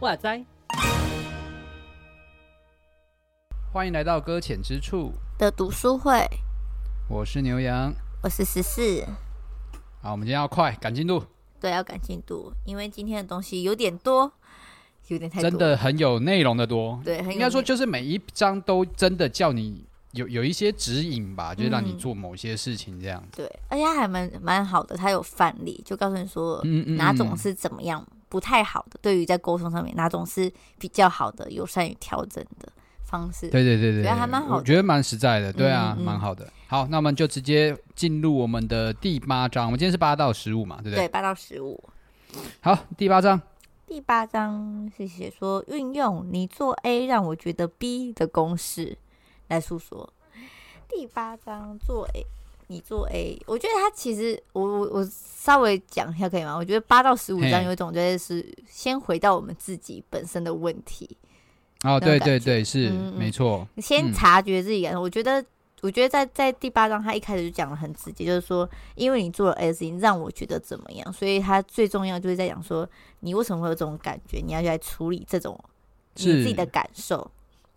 哇塞！欢迎来到搁浅之处的读书会。我是牛羊，我是十四。好，我们今天要快，赶进度。对，要赶进度，因为今天的东西有点多，有点太，真的很有内容的多。对，应该说就是每一章都真的叫你有有一些指引吧，就是让你做某些事情这样。嗯、对，而且还蛮蛮好的，他有范例，就告诉你说，嗯嗯，哪种是怎么样。不太好的，对于在沟通上面，哪种是比较好的，友善于调整的方式？对对对对，觉得还蛮好的，我觉得蛮实在的，对啊，蛮、嗯嗯、好的。好，那我们就直接进入我们的第八章。我们今天是八到十五嘛，对不对？对，八到十五。好，第八章。第八章是写说运用你做 A 让我觉得 B 的公式来诉说。第八章做 A。你做 A，我觉得他其实我我我稍微讲一下可以吗？我觉得八到十五章有一种就是先回到我们自己本身的问题。哦，对对对，是、嗯、没错。先察觉自己感受、嗯。我觉得，我觉得在在第八章他一开始就讲的很直接，就是说，因为你做了情让我觉得怎么样，所以他最重要就是在讲说，你为什么会有这种感觉？你要去来处理这种你自己的感受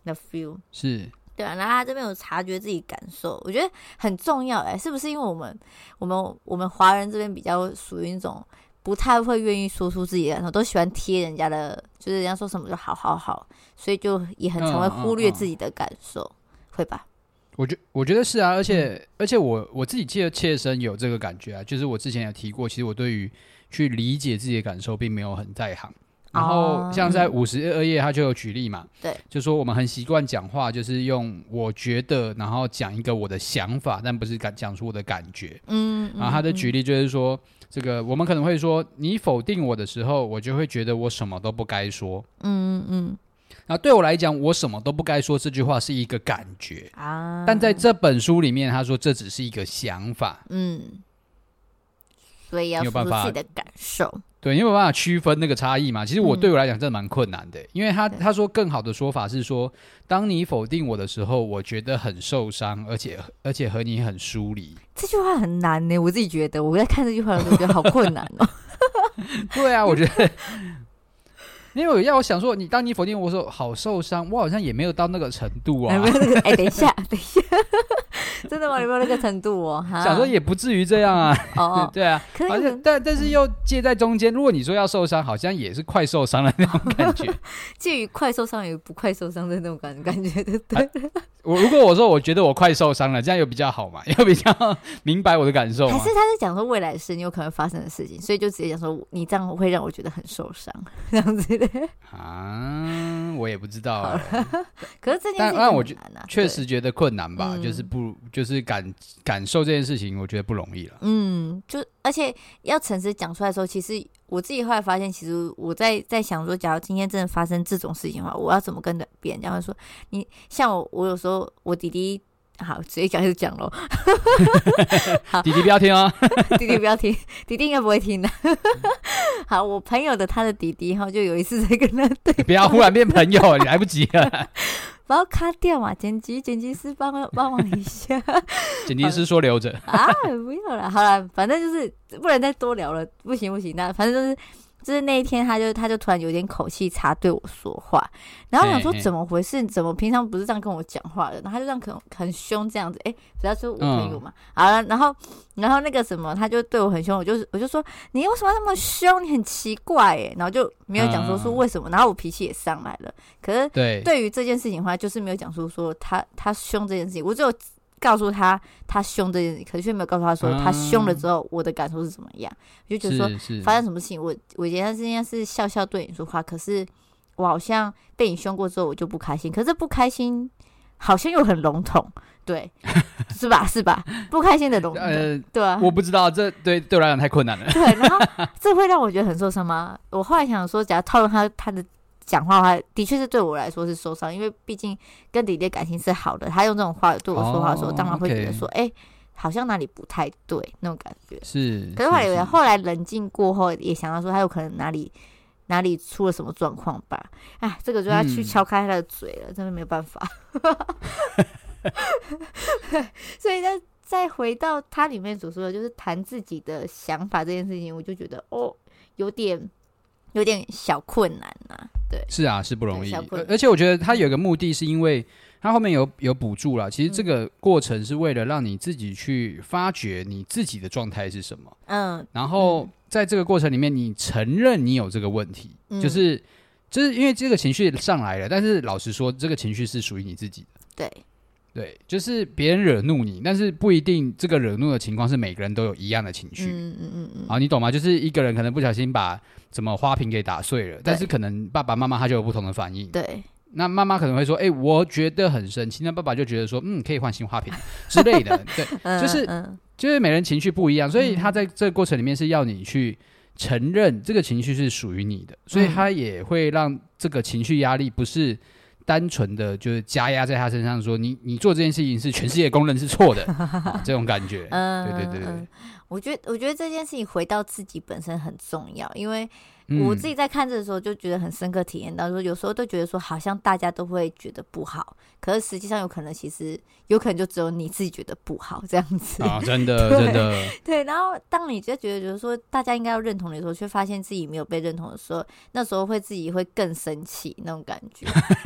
的 feel 是。对啊，然后他这边有察觉自己感受，我觉得很重要哎，是不是？因为我们我们我们华人这边比较属于那种不太会愿意说出自己的感受，都喜欢贴人家的，就是人家说什么就好好好，所以就也很常会忽略自己的感受，嗯嗯嗯、会吧？我觉我觉得是啊，而且、嗯、而且我我自己切切身有这个感觉啊，就是我之前也提过，其实我对于去理解自己的感受并没有很在行。然后像在五十二页，他就有举例嘛，对，就说我们很习惯讲话，就是用我觉得，然后讲一个我的想法，但不是敢讲出我的感觉。嗯，然后他的举例就是说，这个我们可能会说，你否定我的时候，我就会觉得我什么都不该说。嗯嗯，那对我来讲，我什么都不该说这句话是一个感觉啊，但在这本书里面，他说这只是一个想法。嗯，所以要有办法自己的感受。对，你有没有办法区分那个差异嘛？其实我对我来讲真的蛮困难的，嗯，因为他他说更好的说法是说，当你否定我的时候，我觉得很受伤，而且而且和你很疏离。这句话很难呢，我自己觉得，我在看这句话的时候觉得好困难哦。对啊，我觉得。因为要我想说，你当你否定我说好受伤，我好像也没有到那个程度啊。哎、欸欸，等一下，等一下，真的吗？有没有那个程度哦？想说也不至于这样啊。哦，对啊，可好像但但是又介在中间。如果你说要受伤，好像也是快受伤的那种感觉，介于快受伤与不快受伤的那种感感觉，对不对？我如果我说我觉得我快受伤了，这样又比较好嘛，又比较明白我的感受。还是他是讲说未来事，你有可能发生的事情，所以就直接讲说你这样会让我觉得很受伤，这样子。啊，我也不知道。可是这件事情，但让我觉确实觉得困难吧，就是不就是感感受这件事情，我觉得不容易了。嗯，就而且要诚实讲出来的时候，其实我自己后来发现，其实我在在想说，假如今天真的发生这种事情的话，我要怎么跟别人讲？说你像我，我有时候我弟弟。好，直接讲就讲喽。好弟弟不要听哦，弟弟不要听，弟弟应该不会听的。好，我朋友的他的弟弟哈，就有一次在跟他对，不要忽然变朋友，你来不及了。不要卡掉嘛，剪辑剪辑师帮帮忙一下。剪辑师说留着啊，不要了，好了，反正就是不能再多聊了，不行不行，那反正就是。就是那一天，他就他就突然有点口气差对我说话，然后我想说怎么回事？嘿嘿怎么平常不是这样跟我讲话的？然后他就这样很很凶这样子，哎、欸，不要说我朋友嘛，嗯、好了，然后然后那个什么，他就对我很凶，我就我就说你为什么那么凶？你很奇怪哎，然后就没有讲说说为什么，然后我脾气也上来了。可是对对于这件事情的话，就是没有讲出说他他凶这件事情，我只有。告诉他他凶这件事，可是却没有告诉他说他凶了之后我的感受是怎么样。嗯、我就觉得说发生什么事情，我我觉得今天是笑笑对你说话，可是我好像被你凶过之后我就不开心，可是不开心好像又很笼统，对，是吧？是吧？不开心的笼统，呃，对啊，我不知道，这对对我来讲太困难了。对，然后这会让我觉得很受伤吗？我后来想说，假如套用他他的。讲话的话，的确是对我来说是受伤，因为毕竟跟弟弟感情是好的。他用这种话对我说话的时候，当然会觉得说，哎、oh, 好像哪里不太对那种感觉。是，可是后来后来冷静过后，也想到说，他有可能哪里哪里出了什么状况吧。哎，这个就要去敲开他的嘴了，嗯、真的没有办法。所以呢，再回到他里面所说的，就是谈自己的想法这件事情，我就觉得哦，有点有点小困难呐、啊。对，是啊，是不容易。而且我觉得他有一个目的是因为。他后面有有补助了，其实这个过程是为了让你自己去发掘你自己的状态是什么，嗯，然后在这个过程里面，你承认你有这个问题，嗯、就是就是因为这个情绪上来了，但是老实说，这个情绪是属于你自己的，对对，就是别人惹怒你，但是不一定这个惹怒的情况是每个人都有一样的情绪，嗯嗯嗯嗯，啊，你懂吗？就是一个人可能不小心把什么花瓶给打碎了，但是可能爸爸妈妈他就有不同的反应，对。那妈妈可能会说：“哎、欸，我觉得很生气。”那爸爸就觉得说：“嗯，可以换新花瓶之类的。”对，就是就是每人情绪不一样，所以他在这个过程里面是要你去承认这个情绪是属于你的，所以他也会让这个情绪压力不是单纯的就是加压在他身上，说你你做这件事情是全世界公认是错的、啊、这种感觉。嗯，对对对对。我觉得我觉得这件事情回到自己本身很重要，因为。我自己在看这的时候就觉得很深刻，体验到说有时候都觉得说好像大家都会觉得不好，可是实际上有可能其实有可能就只有你自己觉得不好这样子啊，真的真的对。然后当你就觉得就是说大家应该要认同你的时候，却发现自己没有被认同的时候，那时候会自己会更生气那种感觉。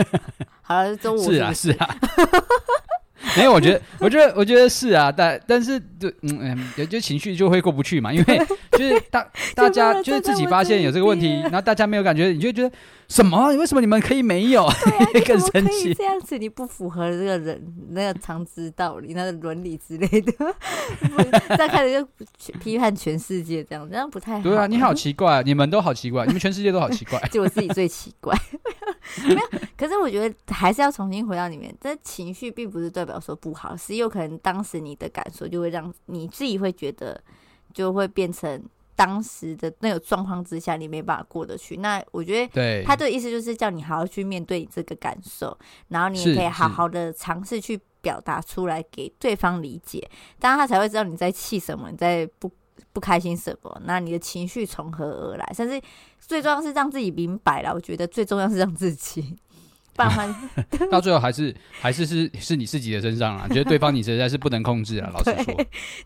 好了，周五是啊是啊。没有，我觉得，我觉得，我觉得是啊，但但是就嗯嗯，就情绪就会过不去嘛，因为就是大 大家就是自己发现有这个问题，然后大家没有感觉，你就觉得什么？为什么你们可以没有？对啊，更生气。这样子你不符合这个人那个常识道理、那个伦理之类的，再开始就批判全世界，这样这样不太好。对啊，你好奇怪，你们都好奇怪，你们全世界都好奇怪，就我自己最奇怪。没有，可是我觉得还是要重新回到里面。这情绪并不是代表说不好，是有可能当时你的感受就会让你自己会觉得，就会变成当时的那个状况之下，你没办法过得去。那我觉得，对他的意思就是叫你好好去面对这个感受，然后你也可以好好的尝试去表达出来给对方理解，当然他才会知道你在气什么，你在不。不开心什么？那你的情绪从何而来？甚至最重要是让自己明白了。我觉得最重要是让自己，不然 到最后还是还是是是你自己的身上啊！觉得对方你实在是不能控制啊。老实说，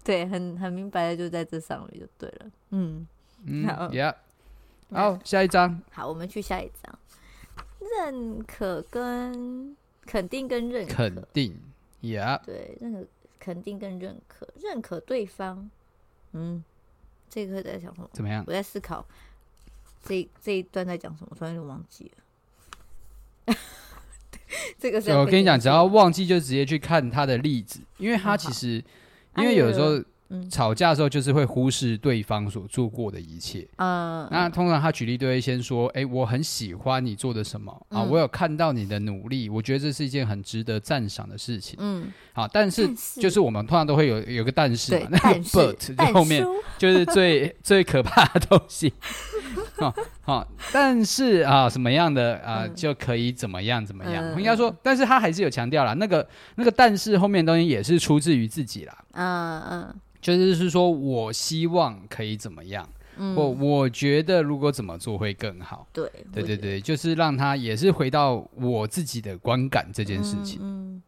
对，很很明白的就在这上面就对了。嗯嗯，Yeah，好，下一张。好，我们去下一张。认可跟肯定跟认可，肯定，Yeah，对，认可肯定跟认可，认可对方，嗯。这个在讲什么？怎么样？我在思考这这一段在讲什么，突然就忘记了。这个是我跟你讲，只要忘记就直接去看他的例子，因为他其实，因为有时候。吵架的时候，就是会忽视对方所做过的一切。嗯，那通常他举例都会先说：“哎、欸，我很喜欢你做的什么、嗯、啊，我有看到你的努力，我觉得这是一件很值得赞赏的事情。”嗯，好，但是就是我们通常都会有有个但是嘛，那个 but 就后面就是最 最可怕的东西。好，好，但是啊，什么样的啊就可以怎么样怎么样？嗯、应该说，但是他还是有强调啦，那个那个但是后面的东西也是出自于自己啦。嗯嗯。就是是说，我希望可以怎么样，嗯、或我觉得如果怎么做会更好。对，对对对，就是让他也是回到我自己的观感这件事情。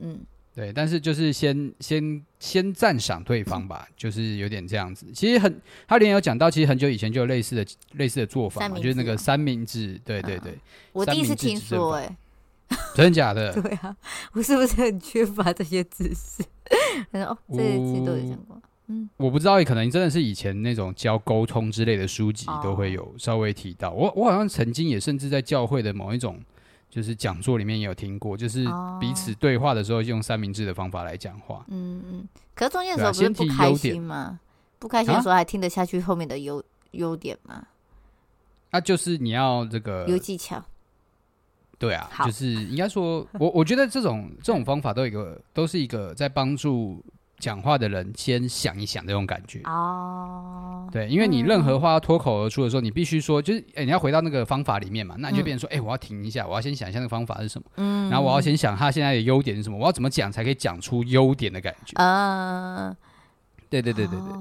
嗯，对，但是就是先先先赞赏对方吧，嗯、就是有点这样子。其实很，他连有讲到，其实很久以前就有类似的类似的做法嘛，就是那个三明治。对对对，嗯、我第一次听说、欸，哎。真的假的？对啊，我是不是很缺乏这些知识？他说：“哦，这些其实都有讲过。”嗯，我不知道，可能真的是以前那种教沟通之类的书籍都会有稍微提到。哦、我我好像曾经也甚至在教会的某一种就是讲座里面也有听过，就是彼此对话的时候用三明治的方法来讲话。嗯嗯，可是中间的时候不是不开心吗？不开心的时候还听得下去后面的优优、啊、点吗？那、啊、就是你要这个有技巧。对啊，就是应该说，我我觉得这种这种方法都有一个，都是一个在帮助讲话的人先想一想这种感觉。哦。对，因为你任何话要脱口而出的时候，你必须说，就是哎，你要回到那个方法里面嘛，那你就变成说，哎、嗯，我要停一下，我要先想一下那个方法是什么，嗯，然后我要先想他现在的优点是什么，我要怎么讲才可以讲出优点的感觉。啊？对对对对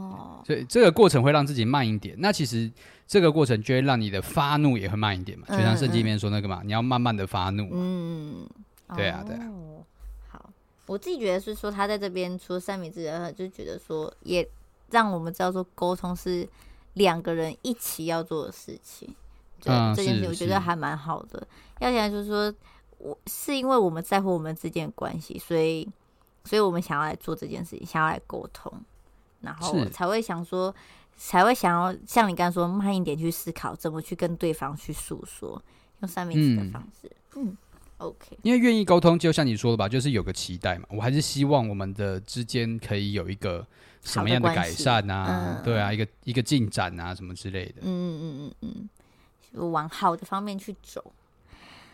对，所以这个过程会让自己慢一点。那其实这个过程就会让你的发怒也会慢一点嘛，就像圣经里面说那个嘛，你要慢慢的发怒。嗯，对啊，对啊。好，我自己觉得是说他在这边除了三明治，就觉得说也让我们知道说沟通是两个人一起要做的事情。对，这件事我觉得还蛮好的。要讲就是说，我是因为我们在乎我们之间的关系，所以。所以我们想要来做这件事情，想要来沟通，然后才会想说，才会想要像你刚刚说，慢一点去思考，怎么去跟对方去诉说，用三明治的方式。嗯，嗯，OK。因为愿意沟通，就像你说的吧，就是有个期待嘛。我还是希望我们的之间可以有一个什么样的改善啊？对啊，一个一个进展啊，什么之类的。嗯嗯嗯嗯嗯，往好的方面去走。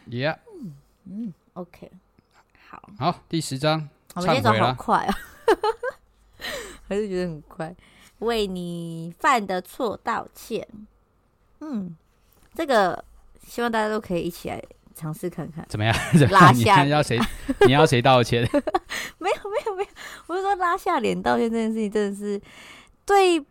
Yeah。嗯嗯，OK。好。好，第十章。我们今天走好快啊，还是觉得很快。为你犯的错道歉。嗯，这个希望大家都可以一起来尝试看看。怎么样？拉下你要谁？你要谁道歉？没有没有没有，我是说拉下脸道歉这件事情，真的是对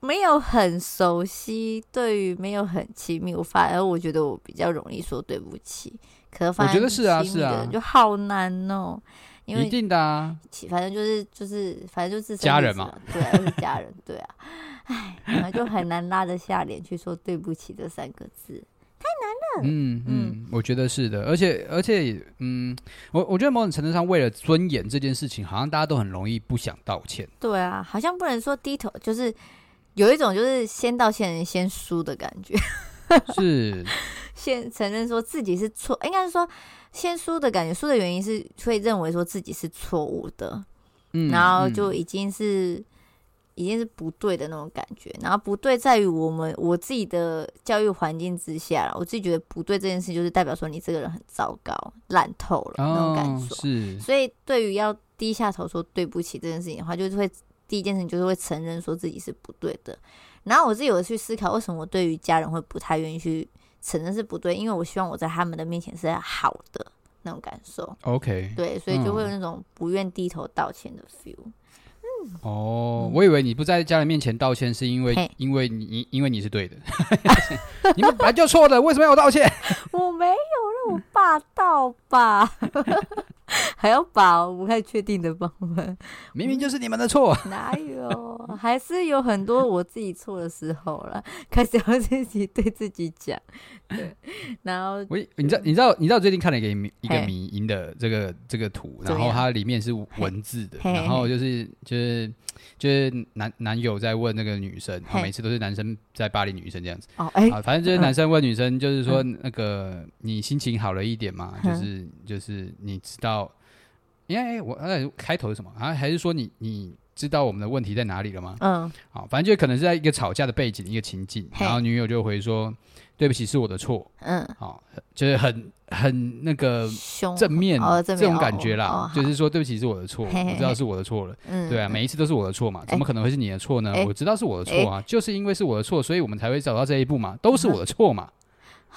没有很熟悉，对于没有很亲密，我反而我觉得我比较容易说对不起。可是我觉得是啊是啊，就好难哦。因为一定的啊，反正就是就是，反正就是家人嘛，对啊，是家人，对啊，哎，然后就很难拉得下脸去说对不起这三个字，太难了。嗯嗯，我觉得是的，而且而且，嗯，我我觉得某种程度上，为了尊严这件事情，好像大家都很容易不想道歉。对啊，好像不能说低头，就是有一种就是先道歉人先输的感觉，是先承认说自己是错，应该是说。先输的感觉，输的原因是会认为说自己是错误的，嗯，然后就已经是、嗯、已经是不对的那种感觉，然后不对在于我们我自己的教育环境之下，我自己觉得不对这件事，就是代表说你这个人很糟糕、烂透了那种感受。哦、是，所以对于要低下头说对不起这件事情的话，就是会第一件事情就是会承认说自己是不对的。然后我自己有去思考，为什么我对于家人会不太愿意去。承认是不对，因为我希望我在他们的面前是好的那种感受。OK，对，所以就会有那种不愿低头道歉的 feel。嗯，哦，我以为你不在家人面前道歉，是因为因为你因为你是对的，你们本来就错的，为什么要我道歉？我没有让我霸道吧。还要把我不太确定的部分，明明就是你们的错。哪有？还是有很多我自己错的时候了，开始要自己对自己讲。对，然后我你知道你知道你知道最近看了一个一个迷因的这个这个图，然后它里面是文字的，然后就是就是就是男男友在问那个女生，每次都是男生在霸凌女生这样子。哦，哎，反正就是男生问女生，就是说那个你心情好了一点嘛？就是就是你知道。因为我呃开头是什么啊？还是说你你知道我们的问题在哪里了吗？嗯，好，反正就可能是在一个吵架的背景一个情境，然后女友就回说：“对不起，是我的错。”嗯，好，就是很很那个正面这种感觉啦，就是说对不起是我的错，我知道是我的错了。嗯，对啊，每一次都是我的错嘛，怎么可能会是你的错呢？我知道是我的错啊，就是因为是我的错，所以我们才会走到这一步嘛，都是我的错嘛。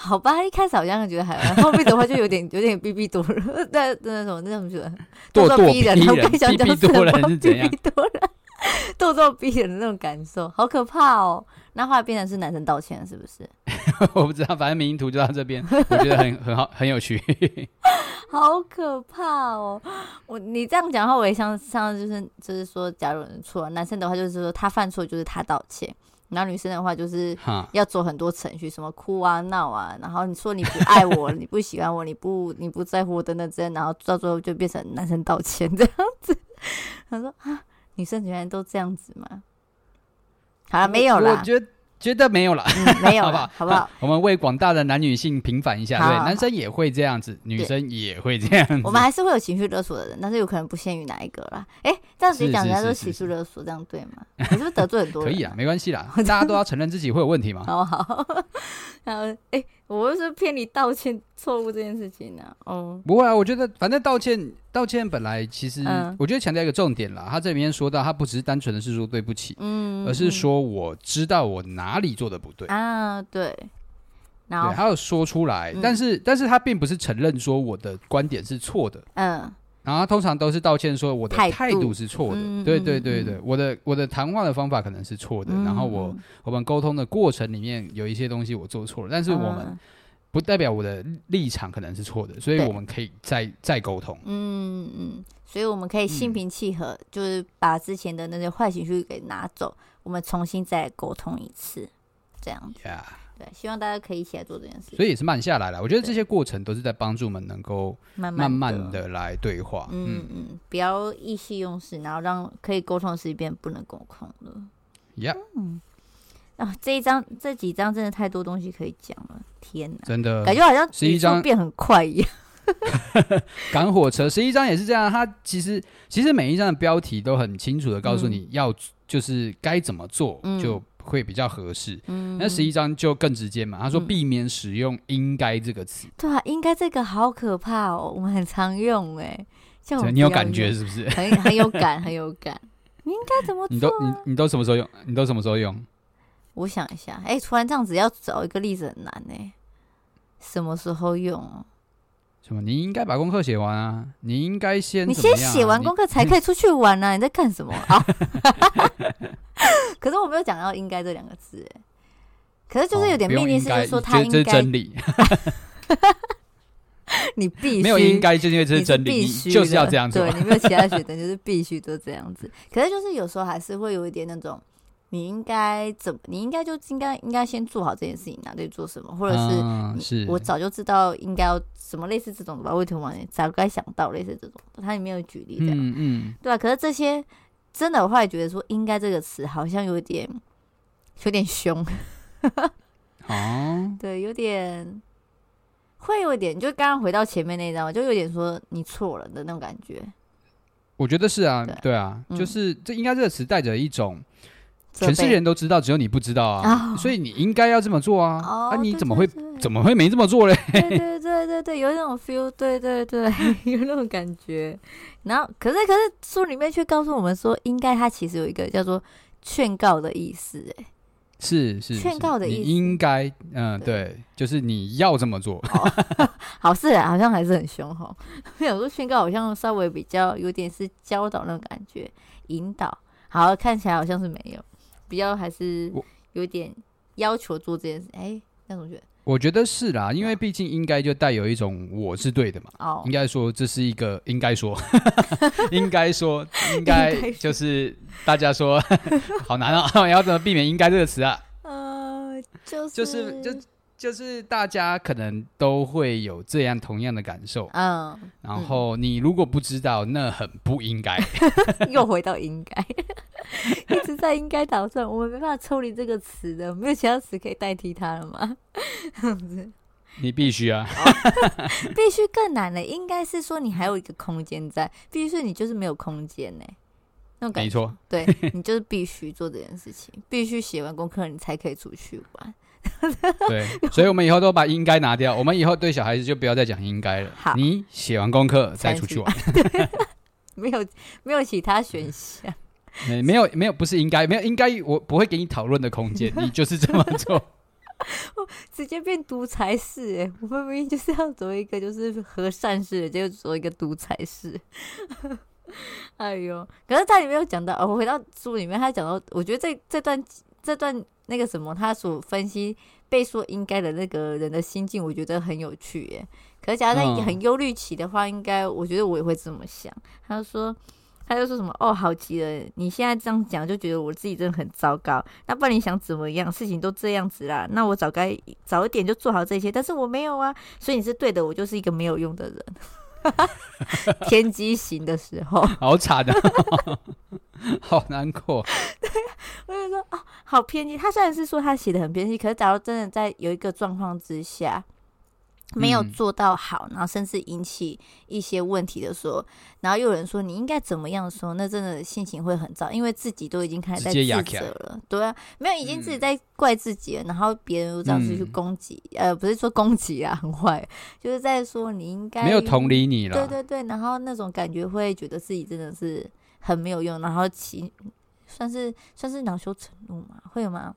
好吧，一开始好像觉得还好，后面的话就有点 有点逼逼多人，那那种那种觉得咄咄逼人，然后更想讲是咄咄逼逼多人，咄咄逼人的那种感受，好可怕哦。那后来变成是男生道歉，是不是？我不知道，反正迷因图就到这边，我觉得很很好，很有趣。好可怕哦！我你这样讲的话，我也像像就是就是说，假如人错，男生的话就是说他犯错就是他道歉。然后女生的话就是要做很多程序，什么哭啊闹啊，然后你说你不爱我，你不喜欢我，你不你不在乎我等等之类，然后到最后就变成男生道歉这样子。他说啊，女生原来都这样子吗？好了，没有了。觉得没有了，没有了，好不好？我们为广大的男女性平反一下，对，男生也会这样子，女生也会这样子。我们还是会有情绪勒索的人，但是有可能不限于哪一个啦。哎，这样子讲，人家都情绪勒索，这样对吗？你 是不是得罪很多人？可以啊，没关系啦，大家都要承认自己会有问题嘛。好 好，然后哎。我是骗你道歉错误这件事情呢、啊？哦，不会啊，我觉得反正道歉道歉本来其实，嗯、我觉得强调一个重点啦。他这里面说到，他不只是单纯的是说对不起，嗯，而是说我知道我哪里做的不对。啊，对，然后对，他有说出来，嗯、但是但是他并不是承认说我的观点是错的，嗯，然后通常都是道歉说我的态度。是错的，嗯、对对对对，我的我的谈话的方法可能是错的，嗯、然后我我们沟通的过程里面有一些东西我做错了，但是我们不代表我的立场可能是错的，所以我们可以再再沟通。嗯嗯，所以我们可以心平气和，嗯、就是把之前的那些坏情绪给拿走，我们重新再沟通一次，这样。子。Yeah. 对，希望大家可以一起来做这件事。所以也是慢下来了。我觉得这些过程都是在帮助我们能够慢慢的来对话。嗯嗯，不要意气用事，然后让可以沟通的事情变不能沟通了。呀 Yeah.、嗯，啊，这一张这几张真的太多东西可以讲了，天哪，真的感觉好像十一张变很快一样。赶火车十一张也是这样，它其实其实每一张的标题都很清楚的告诉你要就是该怎么做、嗯、就。会比较合适，嗯，那十一章就更直接嘛。他说避免使用“应该”这个词，对啊，“应该”这个好可怕哦，我们很常用哎，你有感觉是不是？很很有感，很有感。你应该怎么做？你都你你都什么时候用？你都什么时候用？我想一下，哎，突然这样子要找一个例子很难呢。什么时候用？什么？你应该把功课写完啊！你应该先……你先写完功课才可以出去玩啊！你在干什么啊？可是我没有讲到“应该”这两个字，哎，可是就是有点命令式，就是说他应该。这是真理。你必须没有应该，就因为这是真理，必须就是要这样做。对，你没有其他选择，就是必须都这样子。可是就是有时候还是会有一点那种，你应该怎么？你应该就应该应该先做好这件事情，拿对做什么，或者是是我早就知道应该要什么类似这种的吧？为什么早该想到类似这种？它里面有举例这样，嗯嗯，对啊。可是这些。真的，我会觉得说“应该”这个词好像有点有点凶，哦，对，有点会有点，就刚刚回到前面那一张，就有点说你错了的那种感觉。我觉得是啊，对，对啊，嗯、就是这“应该”这个词带着一种全世界人都知道，只有你不知道啊，哦、所以你应该要这么做啊，哦、啊，你怎么会怎么会没这么做嘞？对对对对对，有那种 feel，对对对，有那种感觉。然后，可是，可是书里面却告诉我们说，应该它其实有一个叫做劝告的意思，哎，是是劝告的意思，应该，嗯，对，对，就是你要这么做。哦、好是啊，好像还是很凶哈。有时候劝告好像稍微比较有点是教导那种感觉，引导。好，看起来好像是没有，比较还是有点要求做这件事。哎，那种觉得。我觉得是啦，因为毕竟应该就带有一种我是对的嘛。哦，应该说这是一个应该说，应该说，应该就是大家说 好难啊，要怎么避免“应该”这个词啊？呃，就是就是就。就是大家可能都会有这样同样的感受，嗯，然后你如果不知道，那很不应该，又回到应该，一直在应该打算，我们没办法抽离这个词的，没有其他词可以代替它了吗？你必须啊，必须更难的，应该是说你还有一个空间在，必须是你就是没有空间呢，那种感觉，没错，对，你就是必须做这件事情，必须写完功课你才可以出去玩。对，所以我们以后都把应该拿掉。我们以后对小孩子就不要再讲应该了。好，你写完功课再出去玩，没有没有其他选项。没没有没有不是应该没有应该，我不会给你讨论的空间。你就是这么做，直接变独裁式。哎，我们明明就是要做一个就是和善式的，结果做一个独裁式。哎呦，可是他里面有讲到，我回到书里面，他讲到，我觉得这这段这段。那个什么，他所分析被说应该的那个人的心境，我觉得很有趣耶。可是假如在很忧虑期的话，应该我觉得我也会这么想。他就说，他就说什么哦，好极了，你现在这样讲，就觉得我自己真的很糟糕。那不然你想怎么样？事情都这样子啦，那我早该早一点就做好这些，但是我没有啊。所以你是对的，我就是一个没有用的人。天机型的时候，好惨啊，好难过。对，我就说哦，好偏激。他虽然是说他写的很偏激，可是假如真的在有一个状况之下。没有做到好，然后甚至引起一些问题的时候，然后又有人说你应该怎么样的时候，那真的心情会很糟，因为自己都已经开始在自责了。对啊，没有已经自己在怪自己了，嗯、然后别人又这样子去攻击，嗯、呃，不是说攻击啊，很坏，就是在说你应该没有同理你了。对对对，然后那种感觉会觉得自己真的是很没有用，然后其算是算是恼羞成怒嘛，会有吗？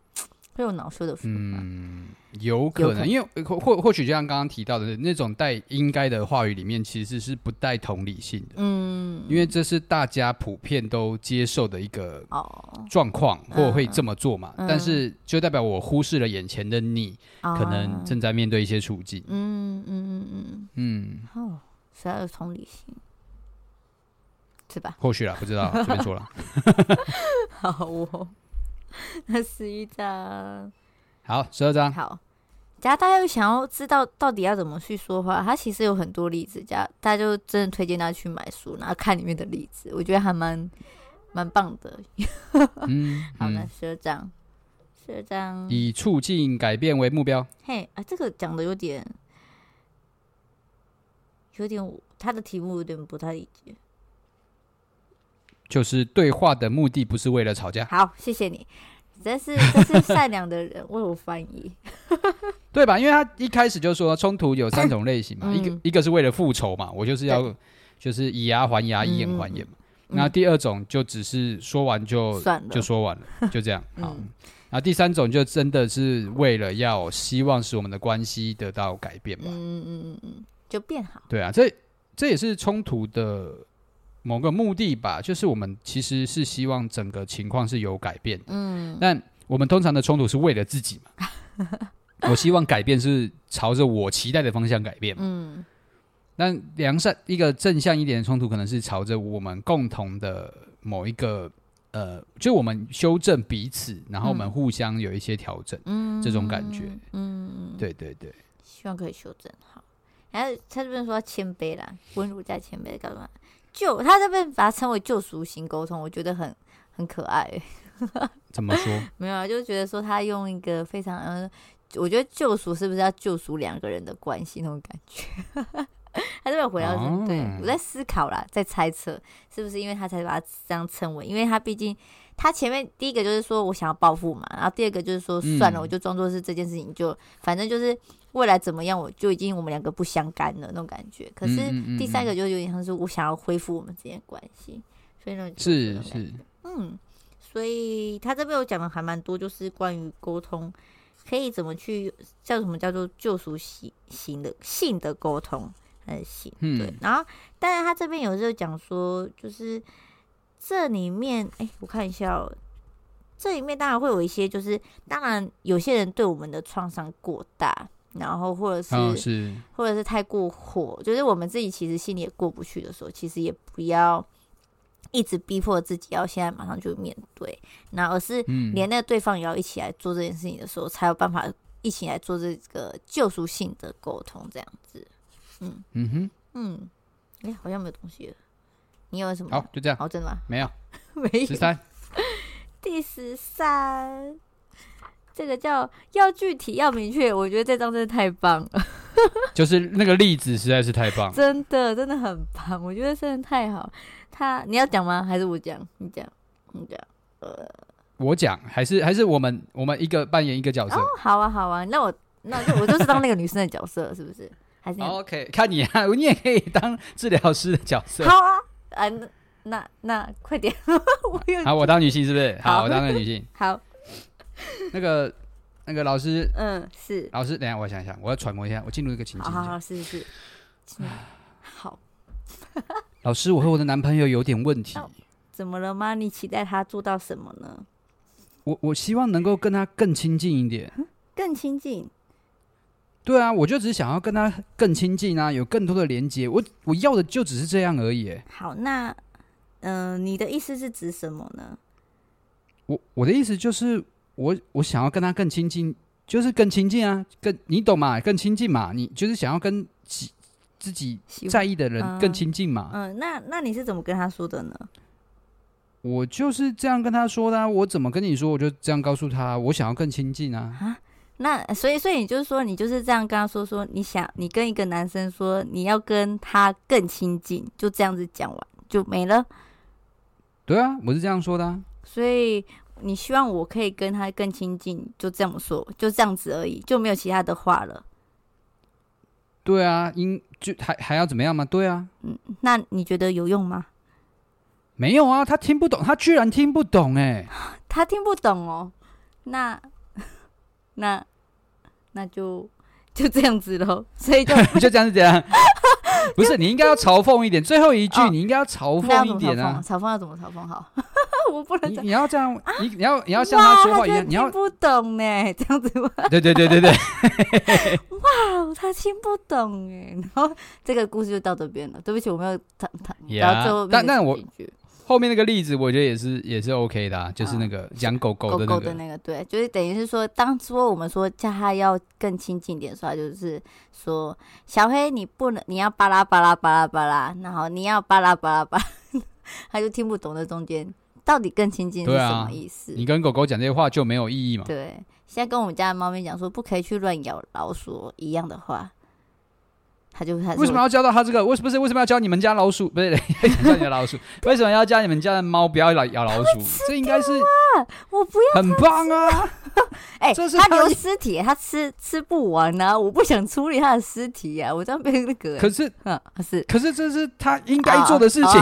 会有恼羞的？嗯，有可能，因为或或或许就像刚刚提到的那种带应该的话语里面，其实是不带同理性的。嗯，因为这是大家普遍都接受的一个状况，或会这么做嘛。但是就代表我忽视了眼前的你，可能正在面对一些处境。嗯嗯嗯嗯嗯。哦，是要有同理心，是吧？或许啦，不知道，随便说了。好哦。那十一张，好，十二张，好。假如大家又想要知道到底要怎么去说话，它其实有很多例子。假如大家就真的推荐大家去买书，然后看里面的例子，我觉得还蛮蛮棒的。嗯，好，那十二张，十二张，以促进改变为目标。嘿，啊，这个讲的有点，有点，他的题目有点不太理解。就是对话的目的不是为了吵架。好，谢谢你，这是这是善良的人 为我翻译，对吧？因为他一开始就说冲突有三种类型嘛，嗯、一个一个是为了复仇嘛，我就是要就是以牙还牙，以眼还眼嘛。那、嗯、第二种就只是说完就算了，就说完了，就这样。好，那、嗯、第三种就真的是为了要希望使我们的关系得到改变嘛。嗯嗯嗯嗯，就变好。对啊，这这也是冲突的。某个目的吧，就是我们其实是希望整个情况是有改变的。嗯，但我们通常的冲突是为了自己嘛。我希望改变是朝着我期待的方向改变。嗯，但良善一个正向一点的冲突，可能是朝着我们共同的某一个呃，就我们修正彼此，然后我们互相有一些调整。嗯，这种感觉。嗯，对对对，希望可以修正好。然后他这边说谦卑啦，温柔加谦卑，干嘛？就他这边把它称为救赎型沟通，我觉得很很可爱。怎么说？没有啊，就是觉得说他用一个非常嗯，我觉得救赎是不是要救赎两个人的关系那种感觉？他这边回到、哦、对，我在思考啦，在猜测是不是因为他才把它这样称为，因为他毕竟他前面第一个就是说我想要报复嘛，然后第二个就是说算了，嗯、我就装作是这件事情就反正就是。未来怎么样，我就已经我们两个不相干了那种感觉。可是第三个就有点像是我想要恢复我们之间关系，所以呢，是是，嗯，所以他这边有讲的还蛮多，就是关于沟通可以怎么去叫什么叫做救赎型型的性的沟通还是性，嗯、对。然后，但是他这边有时候讲说，就是这里面，哎，我看一下哦，这里面当然会有一些，就是当然有些人对我们的创伤过大。然后，或者是，哦、是或者是太过火，就是我们自己其实心里也过不去的时候，其实也不要一直逼迫自己要现在马上就面对，那而是连那个对方也要一起来做这件事情的时候，嗯、才有办法一起来做这个救赎性的沟通，这样子。嗯嗯哼嗯，哎，好像没有东西了。你有什么？好，就这样。好，真的吗？没有，没有。十三，第十三。这个叫要具体要明确，我觉得这张真的太棒了，就是那个例子实在是太棒，真的真的很棒，我觉得真的太好。他你要讲吗？还是我讲？你讲，你讲。呃，我讲还是还是我们我们一个扮演一个角色？哦，好啊好啊，那我那就我就是当那个女生的角色，是不是？还是 OK？看你啊，你也可以当治疗师的角色。好啊，啊那那那快点，我好，我当女性是不是？好，好我当个女性。好。那个，那个老师，嗯，是老师。等一下，我想一想，我要揣摩一下，我进入一个情境。好，好，是是是。好，老师，我和我的男朋友有点问题。怎么了吗？你期待他做到什么呢？我我希望能够跟他更亲近一点。更亲近？对啊，我就只是想要跟他更亲近啊，有更多的连接。我我要的就只是这样而已。好，那嗯、呃，你的意思是指什么呢？我我的意思就是。我我想要跟他更亲近，就是更亲近啊，更你懂嘛？更亲近嘛，你就是想要跟自自己在意的人更亲近嘛。嗯，嗯，那那你是怎么跟他说的呢？我就是这样跟他说的啊。我怎么跟你说？我就这样告诉他，我想要更亲近啊。啊，那所以所以你就是说，你就是这样跟他说说，你想你跟一个男生说你要跟他更亲近，就这样子讲完就没了。对啊，我是这样说的啊。所以。你希望我可以跟他更亲近，就这么说，就这样子而已，就没有其他的话了。对啊，应就还还要怎么样吗？对啊，嗯，那你觉得有用吗？没有啊，他听不懂，他居然听不懂，欸，哎，他听不懂哦。那 那那就就这样子喽。所以就 就这样子这样。不是，你应该要嘲讽一点。最后一句，你应该要嘲讽一点啊！嘲讽要怎么嘲讽好？我不能。你要这样，你你要 你要像他说话一样，你要听不懂呢，这样子吗？对对对对对。哇，他听不懂哎，然后这个故事就到这边了。对不起，我没有谈谈。然后最后，但但我。后面那个例子，我觉得也是也是 OK 的，啊，就是那个养狗狗的那个，狗狗的那个，对，就是等于是说，当初我们说叫他要更亲近点，说就是说，小黑你不能，你要巴拉巴拉巴拉巴拉，然后你要巴拉巴拉巴拉，他就听不懂这中间到底更亲近是什么意思。啊，你跟狗狗讲这些话就没有意义嘛？对，现在跟我们家的猫咪讲说不可以去乱咬老鼠一样的话。他就他为什么要教到他这个？为什么不是为什么要教你们家老鼠？不是 教你的老鼠？为什么要教你们家的猫不要来咬老鼠？这应该是我不要，很棒啊！哎、欸，他留尸体，他吃吃不完啊！我不想处理他的尸体呀、啊，我这样被那个。可是，嗯，是，可是这是他应该做的事情，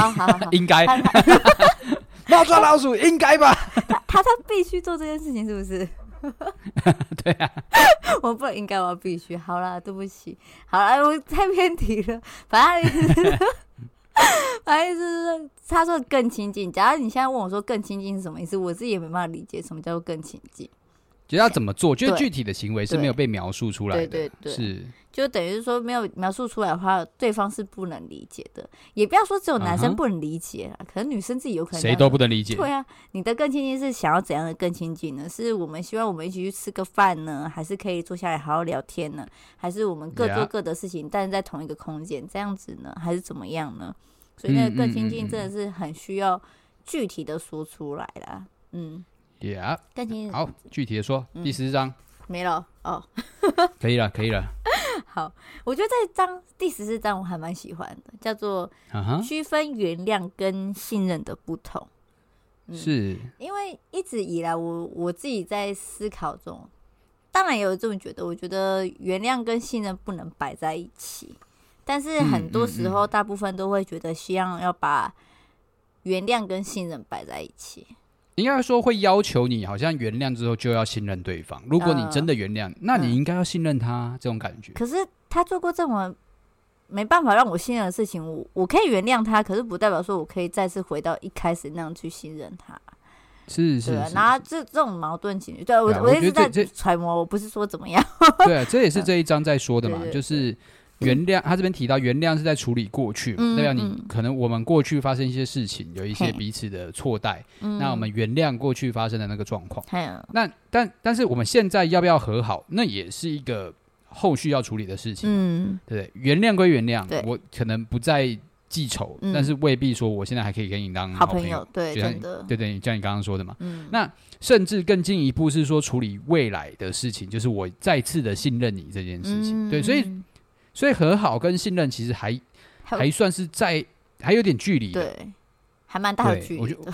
应该。猫抓老鼠应该吧？他他他必须做这件事情，是不是？对啊，我不应该，我必须。好啦，对不起。好了，我太偏题了。反正，反正意思是，他说更亲近。假如你现在问我说更亲近是什么意思，我自己也没办法理解什么叫做更亲近。就要怎么做？就是具体的行为是没有被描述出来的，对对对，是就等于是说没有描述出来的话，对方是不能理解的。也不要说只有男生不能理解啊，可能女生自己有可能谁都不能理解。对啊，你的更亲近是想要怎样的更亲近呢？是我们希望我们一起去吃个饭呢，还是可以坐下来好好聊天呢？还是我们各做各的事情，但是在同一个空间这样子呢？还是怎么样呢？所以那个更亲近真的是很需要具体的说出来啦。嗯。好，具体的说，嗯、第十四章。没了哦，可以了，可以了。好，我觉得这章第十四章我还蛮喜欢的，叫做区分原谅跟信任的不同。嗯、是，因为一直以来我我自己在思考中，当然也有这么觉得，我觉得原谅跟信任不能摆在一起，但是很多时候大部分都会觉得希望要把原谅跟信任摆在一起。应该说会要求你，好像原谅之后就要信任对方。如果你真的原谅，呃、那你应该要信任他，这种感觉。可是他做过这么没办法让我信任的事情，我我可以原谅他，可是不代表说我可以再次回到一开始那样去信任他。是是，是，然后这这种矛盾情绪，对，我我一直在揣摩，我不是说怎么样。对啊，这也是 这一章在说的嘛，就是。原谅，他这边提到原谅是在处理过去嘛，代表你可能我们过去发生一些事情，有一些彼此的错待，那我们原谅过去发生的那个状况。那但但是我们现在要不要和好，那也是一个后续要处理的事情。嗯，对不对？原谅归原谅，我可能不再记仇，但是未必说我现在还可以跟你当好朋友。对，真的，对对，像你刚刚说的嘛。嗯，那甚至更进一步是说处理未来的事情，就是我再次的信任你这件事情。对，所以。所以和好跟信任其实还还算是在还有点距离，对，还蛮大的距离。我觉得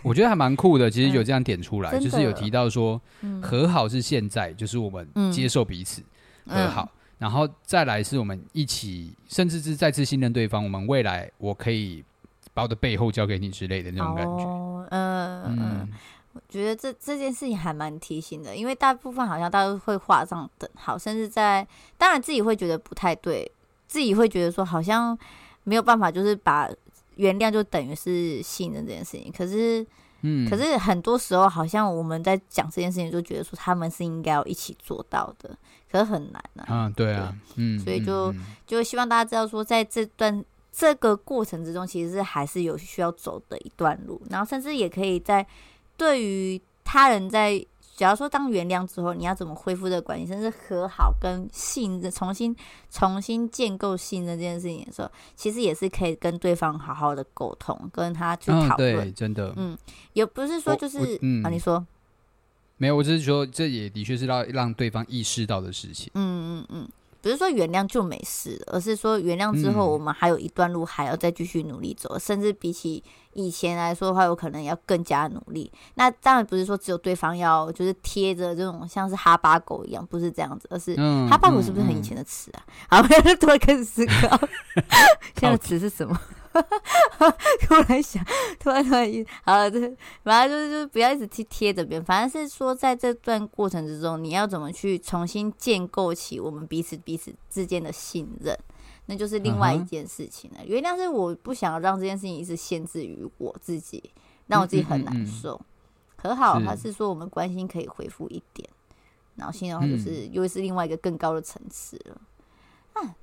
我觉得还蛮酷的，其实有这样点出来，就是有提到说和好是现在，就是我们接受彼此和好，然后再来是我们一起，甚至是再次信任对方。我们未来我可以把我的背后交给你之类的那种感觉。嗯嗯。我觉得这这件事情还蛮提醒的，因为大部分好像大家都会画上等号，甚至在当然自己会觉得不太对，自己会觉得说好像没有办法，就是把原谅就等于是信任这件事情。可是，嗯，可是很多时候好像我们在讲这件事情，就觉得说他们是应该要一起做到的，可是很难啊。啊，对啊，对嗯，所以就就希望大家知道说，在这段这个过程之中，其实是还是有需要走的一段路，然后甚至也可以在。对于他人在，假如说当原谅之后，你要怎么恢复这个关系，甚至和好跟信任，重新重新建构信任这件事情的时候，其实也是可以跟对方好好的沟通，跟他去讨论。对，真的，嗯，也不是说就是，嗯、啊，你说没有，我只是说这也的确是让让对方意识到的事情。嗯嗯嗯。不是说原谅就没事，而是说原谅之后，我们还有一段路还要再继续努力走，嗯、甚至比起以前来说的话，有可能要更加努力。那当然不是说只有对方要就是贴着这种像是哈巴狗一样，不是这样子，而是、嗯、哈巴狗是不是很以前的词啊？好，突然开始思考，现在的词是什么？突然想，突然突然一，好了，这反正就是就是不要一直贴贴着别人，反正是说在这段过程之中，你要怎么去重新建构起我们彼此彼此之间的信任，那就是另外一件事情了。Uh. 原谅是我不想让这件事情一直限制于我自己，让我自己很难受。嗯嗯嗯和好，还是说我们关心可以恢复一点？然后现在的话就是又是另外一个更高的层次了。嗯，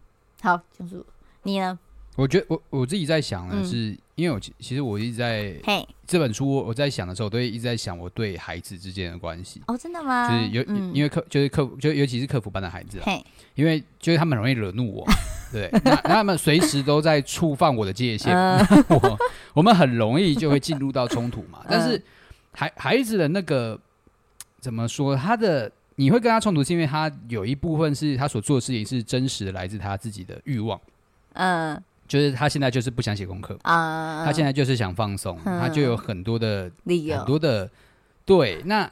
好，就是你呢？我觉得我我自己在想的是，嗯、因为我其实我一直在嘿这本书我在想的时候，我都一直在想我对孩子之间的关系。哦，真的吗？就是有、嗯、因为客就是客就尤其是客服班的孩子，嘿因为就是他们容易惹怒我，对，那那他们随时都在触犯我的界限，呃、我我们很容易就会进入到冲突嘛。但是孩孩子的那个怎么说？他的你会跟他冲突，是因为他有一部分是他所做的事情是真实的，来自他自己的欲望。嗯、呃。就是他现在就是不想写功课啊，他现在就是想放松，他就有很多的理由，很多的对。那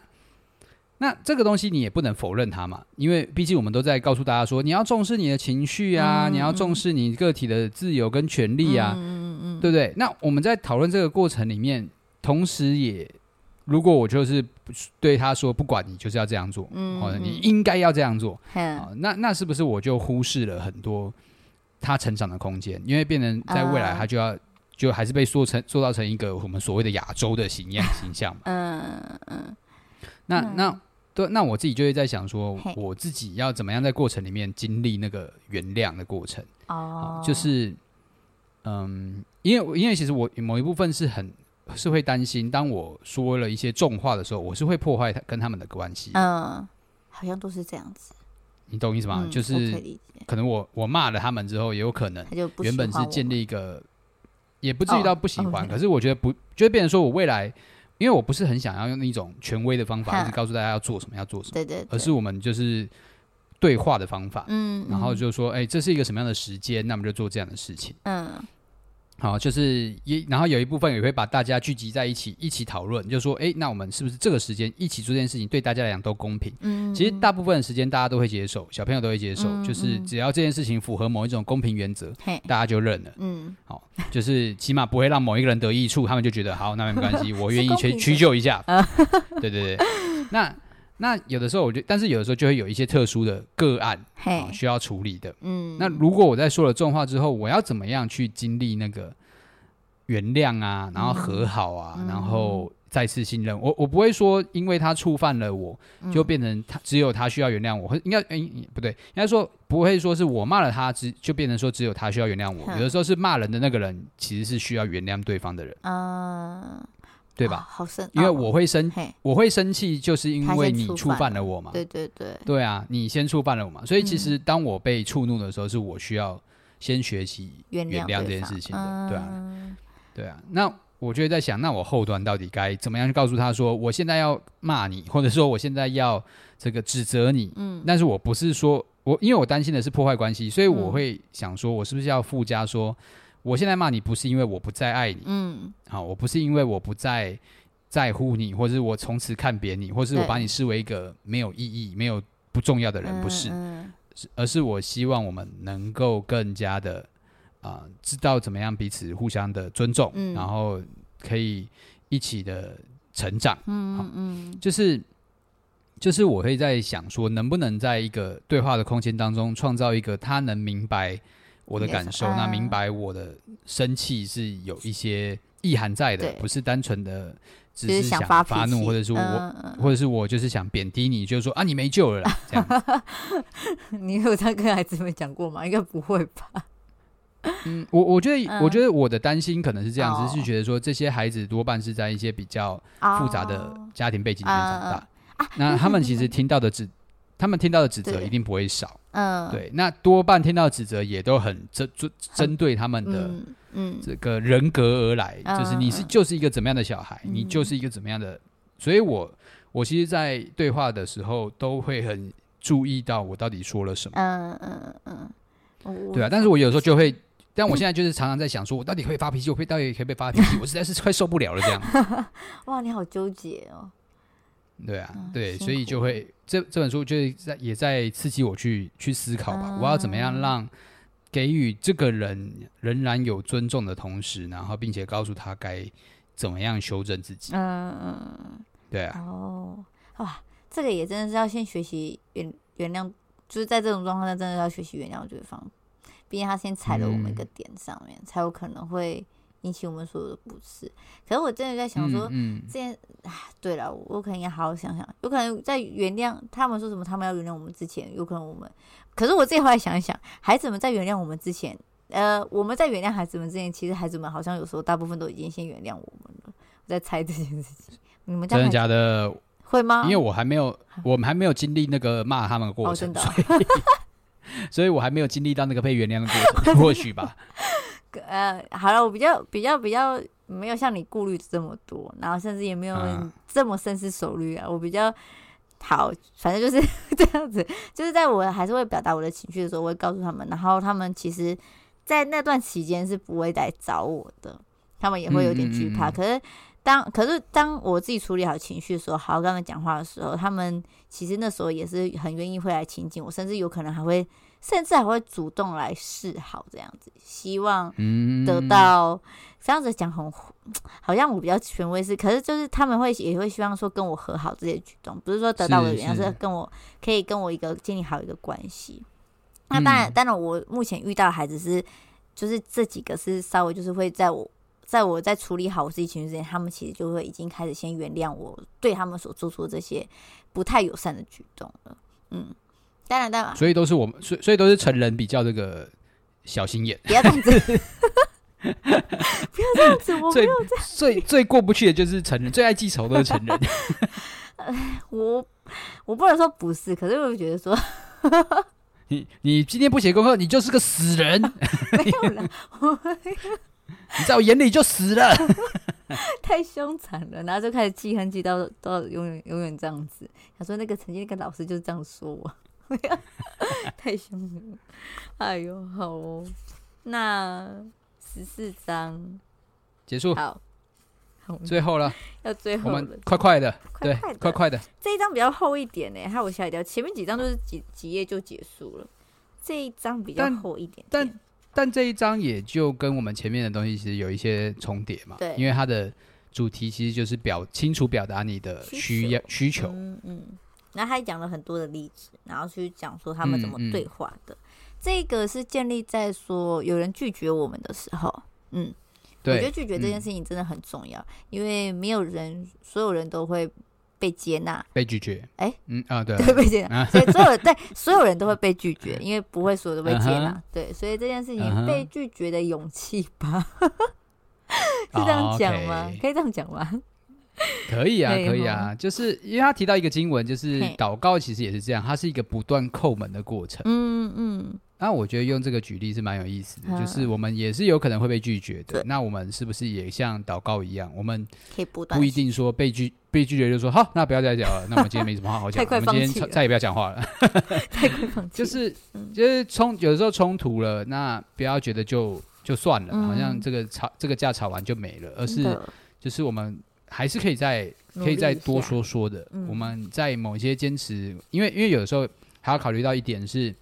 那这个东西你也不能否认他嘛，因为毕竟我们都在告诉大家说，你要重视你的情绪啊，你要重视你个体的自由跟权利啊，嗯嗯，对不对？那我们在讨论这个过程里面，同时也如果我就是对他说，不管你就是要这样做，嗯，你应该要这样做，啊，那那是不是我就忽视了很多？他成长的空间，因为变成在未来，他就要、uh, 就还是被塑成塑造成一个我们所谓的亚洲的形样形象嘛。嗯嗯嗯。那那对，那我自己就会在想说，我自己要怎么样在过程里面经历那个原谅的过程。哦、uh, 就是嗯，因为因为其实我某一部分是很是会担心，当我说了一些重话的时候，我是会破坏他跟他们的关系。嗯，uh, 好像都是这样子。你懂意思吗？嗯、就是可能我我骂了他们之后，也有可能原本是建立一个，也不至于到不喜欢。Oh. 可是我觉得不，就会变成说我未来，因为我不是很想要用那种权威的方法，就是告诉大家要做什么，要做什么。对对，对。而是我们就是对话的方法。嗯。然后就说，哎、欸，这是一个什么样的时间？那我们就做这样的事情。嗯。好，就是一，然后有一部分也会把大家聚集在一起，一起讨论，就说，哎，那我们是不是这个时间一起做这件事情，对大家来讲都公平？嗯，其实大部分的时间大家都会接受，小朋友都会接受，嗯、就是只要这件事情符合某一种公平原则，嘿大家就认了。嗯，好，就是起码不会让某一个人得益处，他们就觉得好，那没关系，我愿意去屈就一下。对对对，那。那有的时候，我就，但是有的时候就会有一些特殊的个案啊，需要处理的。嗯，那如果我在说了重话之后，我要怎么样去经历那个原谅啊，然后和好啊，嗯、然后再次信任？我我不会说，因为他触犯了我，就变成他只有他需要原谅我，应该诶、欸、不对，应该说不会说是我骂了他，只就变成说只有他需要原谅我。嗯、有的时候是骂人的那个人其实是需要原谅对方的人。嗯。对吧？好生，因为我会生，我会生气，就是因为你触犯了我嘛。对对对，对啊，你先触犯了我嘛。所以其实当我被触怒的时候，是我需要先学习原谅这件事情的。对啊，对啊。那我就在想，那我后端到底该怎么样去告诉他说，我现在要骂你，或者说我现在要这个指责你。嗯。但是我不是说我，因为我担心的是破坏关系，所以我会想说，我是不是要附加说。我现在骂你不是因为我不再爱你，嗯，好，我不是因为我不再在乎你，或者是我从此看扁你，或者是我把你视为一个没有意义、没有不重要的人，不是，是而是我希望我们能够更加的啊，知道怎么样彼此互相的尊重，然后可以一起的成长，嗯嗯，就是就是我会在想说，能不能在一个对话的空间当中，创造一个他能明白。我的感受，那明白我的生气是有一些意涵在的，不是单纯的只是想发怒，或者是我，或者是我就是想贬低你，就是说啊，你没救了啦，这样。你有这样跟孩子们讲过吗？应该不会吧。嗯，我我觉得，我觉得我的担心可能是这样子，是觉得说这些孩子多半是在一些比较复杂的家庭背景里面长大，那他们其实听到的只。他们听到的指责一定不会少，嗯，对，那多半听到的指责也都很针针针对他们的嗯这个人格而来，嗯、就是你是就是一个怎么样的小孩，嗯、你就是一个怎么样的，所以我我其实，在对话的时候都会很注意到我到底说了什么，嗯嗯嗯，嗯对啊，但是我有时候就会，但我现在就是常常在想，说我到底会发脾气，我会到底可以发脾气，我实在是快受不了了，这样，哇，你好纠结哦。对啊，对，所以就会这这本书就是在也在刺激我去去思考吧。我要怎么样让给予这个人仍然有尊重的同时，然后并且告诉他该怎么样修正自己。嗯嗯，对啊。哦，哇，这个也真的是要先学习原原谅，就是在这种状况下，真的要学习原谅对方。毕竟他先踩了我们一个点上面，嗯、才有可能会引起我们所有的不适。可是我真的在想说，嗯，这件，哎，对了，我可能要好好想想，有可能在原谅他们说什么，他们要原谅我们之前，有可能我们。可是我自己后来想一想，孩子们在原谅我们之前，呃，我们在原谅孩子们之前，其实孩子们好像有时候大部分都已经先原谅我们了。我在猜这件事情，你们真的假的？会吗？因为我还没有，我们还没有经历那个骂他们的过程，哦、所以，所以我还没有经历到那个被原谅的过程，或许吧。呃，好了，我比较比较比较没有像你顾虑这么多，然后甚至也没有这么深思熟虑啊，我比较。好，反正就是 这样子，就是在我还是会表达我的情绪的时候，我会告诉他们，然后他们其实，在那段期间是不会来找我的，他们也会有点惧怕。嗯嗯嗯，可是当可是当我自己处理好情绪的时候，好好跟他们讲话的时候，他们其实那时候也是很愿意会来亲近我，甚至有可能还会，甚至还会主动来示好这样子，希望得到。这样子讲很好像我比较权威是，可是就是他们会也会希望说跟我和好这些举动，不是说得到我的原谅，是，是跟我可以跟我一个建立好一个关系。那当然，当然我目前遇到的孩子是，就是这几个是稍微就是会在我在我在处理好我自己情绪之前，他们其实就会已经开始先原谅我对他们所做出的这些不太友善的举动了。嗯，当然当然，所以都是我们，所以所以都是成人比较这个小心眼，不要这样子。不要这样子，我没有这样最。最最过不去的就是成人，最爱记仇的是成人。我我不能说不是，可是我觉得说，你你今天不写功课，你就是个死人。没有了，你在我眼里就死了。太凶残了，然后就开始记恨，记到到永远永远这样子。他说那个曾经那个老师就是这样说我，太凶了。哎呦，好哦，那。十四章结束，好，最后了，要最后，我们快快的，对，快快的。这一章比较厚一点呢，害我吓一跳。前面几章都是几几页就结束了，这一章比较厚一点点。但但，但这一章也就跟我们前面的东西其实有一些重叠嘛，对，因为它的主题其实就是表清楚表达你的需要需求，嗯嗯。然后他讲了很多的例子，然后去讲说他们怎么对话的。嗯嗯这个是建立在说有人拒绝我们的时候，嗯，对，我觉得拒绝这件事情真的很重要，嗯、因为没有人，所有人都会被接纳，被拒绝，哎，嗯啊，对，对，被接纳，所以所有对所有人都会被拒绝，因为不会所有都被接纳，uh -huh. 对，所以这件事情被拒绝的勇气吧，uh. 是这样讲吗？可以这样讲吗？可以啊，可以啊，就是因为他提到一个经文，就是祷告其实也是这样，它是一个不断叩门的过程。嗯嗯。那我觉得用这个举例是蛮有意思的，就是我们也是有可能会被拒绝的。那我们是不是也像祷告一样，我们可以不断，不一定说被拒被拒绝就说好，那不要再讲了。那我们今天没什么话好讲，我们今天再也不要讲话了。太快放弃，就是就是冲，有的时候冲突了，那不要觉得就就算了，好像这个吵这个架吵完就没了，而是就是我们。还是可以再可以再多说说的。我们在某些坚持，因为因为有的时候还要考虑到一点是，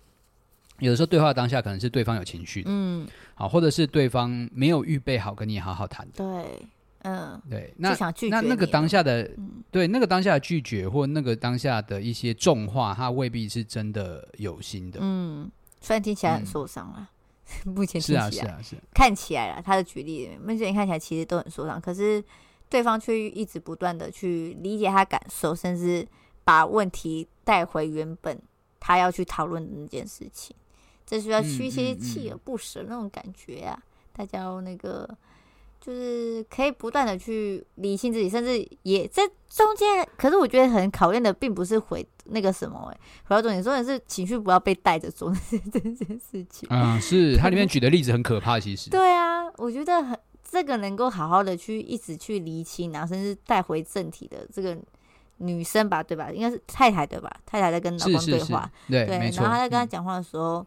有的时候对话当下可能是对方有情绪的，嗯，好，或者是对方没有预备好跟你好好谈的，对，嗯，对，那那那个当下的，对那个当下的拒绝或那个当下的一些重话，他未必是真的有心的，嗯，虽然听起来很受伤啊，目前是啊是啊是，看起来了，他的举例目前看起来其实都很受伤，可是。对方却一直不断的去理解他感受，甚至把问题带回原本他要去讨论的那件事情，这需要去一些锲而不舍那种感觉啊！大家要那个就是可以不断的去理清自己，甚至也在中间。可是我觉得很考验的，并不是回那个什么哎、欸，回到重点，重点是情绪不要被带着做 这件事情。嗯，是它里面举的例子很可怕，其实。对啊，我觉得很。这个能够好好的去一直去厘清，然后甚至带回正题的这个女生吧，对吧？应该是太太对吧？太太在跟老公对话，是是是对，对，然后她在跟他讲话的时候，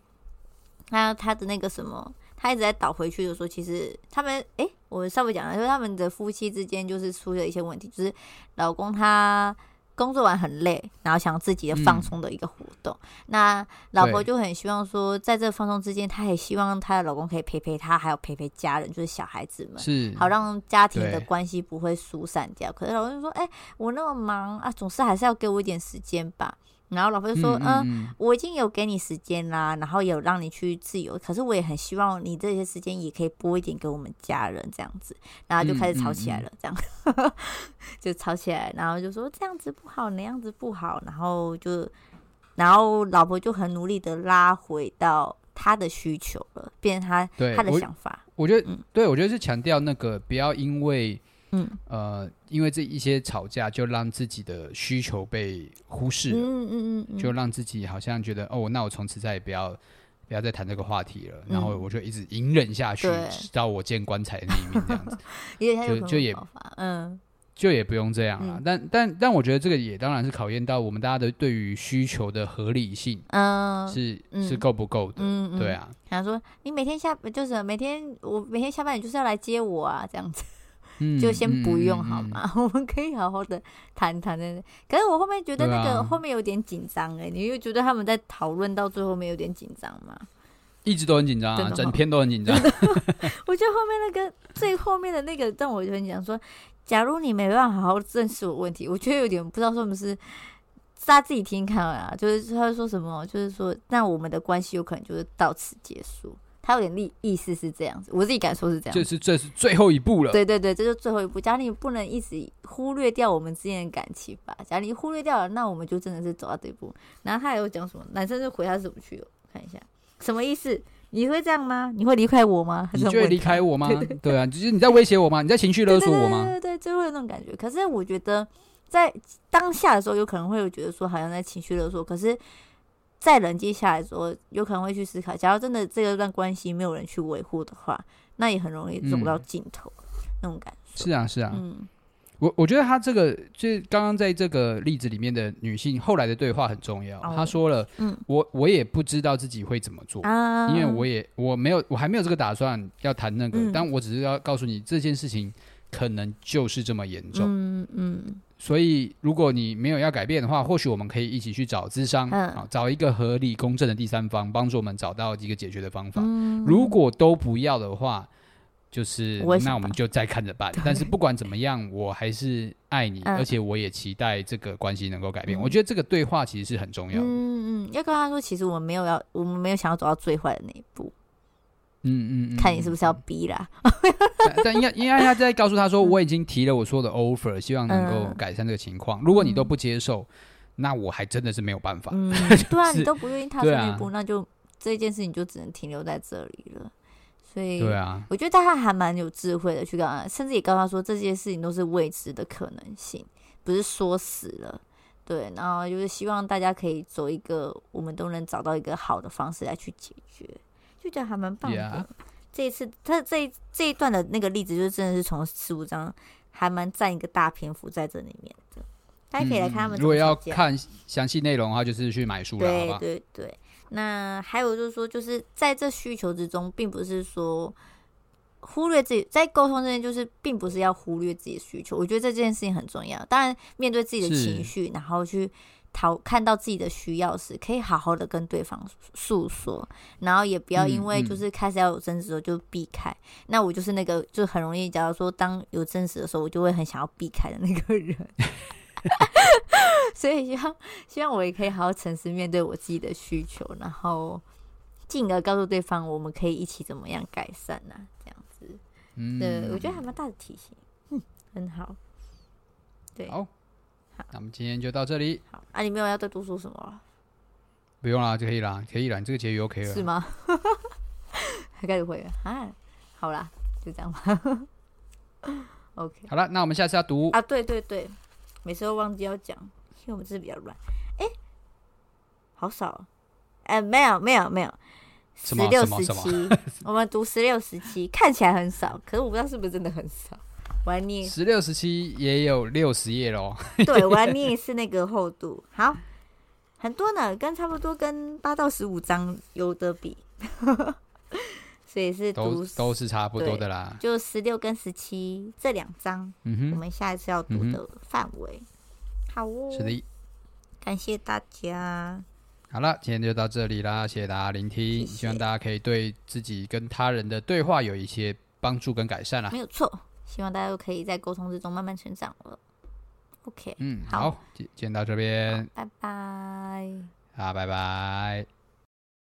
她她的那个什么，她一直在倒回去的时候，其实他们，哎，我稍微讲了，说他们的夫妻之间就是出了一些问题，就是老公他工作完很累，然后想自己的放松的一个活动。嗯、那老婆就很希望说，在这个放松之间，她也希望她的老公可以陪陪她，还有陪陪家人，就是小孩子们，是好让家庭的关系不会疏散掉。可是老公就说：“哎、欸，我那么忙啊，总是还是要给我一点时间吧。”然后老婆就说：“嗯，我已经有给你时间啦，然后有让你去自由，可是我也很希望你这些时间也可以拨一点给我们家人，这样子。”然后就开始吵起来了，这样、就吵起来，然后就说这样子不好，那样子不好，然后就，然后老婆就很努力的拉回到他的需求了，变成他他的想法。我，我觉得，嗯、对我觉得是强调那个不要因为。嗯，呃，因为这一些吵架，就让自己的需求被忽视了，嗯嗯嗯，就让自己好像觉得，哦，那我从此再也不要不要再谈这个话题了，嗯、然后我就一直隐忍下去，直到我见棺材的那一面，这样子，就就也，嗯，就也不用这样了。嗯、但但但我觉得这个也当然是考验到我们大家的对于需求的合理性，嗯，是是够不够的，嗯，嗯。对啊。想说你每天下就是每天我每天下班你就是要来接我啊，这样子。就先不用好吗？我们可以好好的谈谈的。可是我后面觉得那个后面有点紧张哎，你又觉得他们在讨论到最后面有点紧张吗？一直都很紧张啊，整篇都很紧张。我觉得后面那个最后面的那个让我就很讲说，假如你没办法好好正视我问题，我觉得有点不知道是不是大家自己听看啊，就是他说什么，就是说那我们的关系有可能就是到此结束。他有点意意思是这样子，我自己感受是这样。这是这是最后一步了。对对对，这就是最后一步。假如你不能一直忽略掉我们之间的感情吧。假如你忽略掉了，那我们就真的是走到这一步。然后他还有讲什么？男生就回他怎么去了？看一下，什么意思？你会这样吗？你会离开我吗？你就会离开我吗？对，啊，就是你在威胁我吗？你在情绪勒索我吗？对对对，对，就会有那种感觉。可是我觉得在当下的时候，有可能会有觉得说好像在情绪勒索，可是。再冷静下来之后，有可能会去思考，假如真的这个段关系没有人去维护的话，那也很容易走到尽头，嗯、那种感觉。是啊，是啊。嗯，我我觉得他这个就是刚刚在这个例子里面的女性后来的对话很重要。她、哦、说了，嗯，我我也不知道自己会怎么做，啊、因为我也我没有我还没有这个打算要谈那个，嗯、但我只是要告诉你这件事情可能就是这么严重。嗯嗯。嗯所以，如果你没有要改变的话，或许我们可以一起去找咨商，嗯、啊，找一个合理公正的第三方，帮助我们找到一个解决的方法。嗯、如果都不要的话，就是我那我们就再看着办。但是不管怎么样，我还是爱你，嗯、而且我也期待这个关系能够改变。嗯、我觉得这个对话其实是很重要的。嗯嗯，要跟他说，其实我们没有要，我们没有想要走到最坏的那一步。嗯嗯，嗯看你是不是要逼啦？但，但应该应该他在告诉他说，我已经提了我说的 offer，希望能够改善这个情况。嗯、如果你都不接受，那我还真的是没有办法。嗯、对啊，你都不愿意踏出那一步，啊、那就这件事情就只能停留在这里了。所以，对啊，我觉得他还蛮有智慧的，去告诉，甚至也告诉他说，这件事情都是未知的可能性，不是说死了。对，然后就是希望大家可以走一个，我们都能找到一个好的方式来去解决。就觉得还蛮棒的。Yeah. 这一次他这一这一段的那个例子，就真的是从十五章还蛮占一个大篇幅在这里面的。大家可以来看他们。如果要看详细内容的话，就是去买书了，对？对对。那还有就是说，就是在这需求之中，并不是说忽略自己在沟通之间，就是并不是要忽略自己的需求。我觉得这件事情很重要。当然，面对自己的情绪，然后去。讨看到自己的需要时，可以好好的跟对方诉说，然后也不要因为就是开始要有争执的时候就避开。嗯嗯、那我就是那个就很容易，假如说当有争执的时候，我就会很想要避开的那个人。所以希望希望我也可以好好诚实面对我自己的需求，然后进而告诉对方我们可以一起怎么样改善呢、啊？这样子，嗯，对，我觉得还蛮大的提醒，嗯，很好，对。那我们今天就到这里。好，啊，你没有要再多说什么了？不用啦，就可以啦，可以啦，你这个结语 OK 了。是吗？还 开始会了啊？好啦，就这样吧。OK。好了，那我们下次要读啊？对对对，每次都忘记要讲，因为我们字比较乱。哎、欸，好少。哎、欸，没有没有没有，十六十七，我们读十六十七，看起来很少，可是我不知道是不是真的很少。我来念十六十七也有六十页喽。对，我来念是那个厚度，好，很多呢，跟差不多跟八到十五章有的比，所以是都都是差不多的啦。就十六跟十七这两章，嗯哼，我们下一次要读的范围。嗯、好哦，是的，感谢大家。好了，今天就到这里啦，谢谢大家聆听，谢谢希望大家可以对自己跟他人的对话有一些帮助跟改善啦。没有错，希望大家都可以在沟通之中慢慢成长了。OK，嗯，好，今天到这边，拜拜，好，拜拜。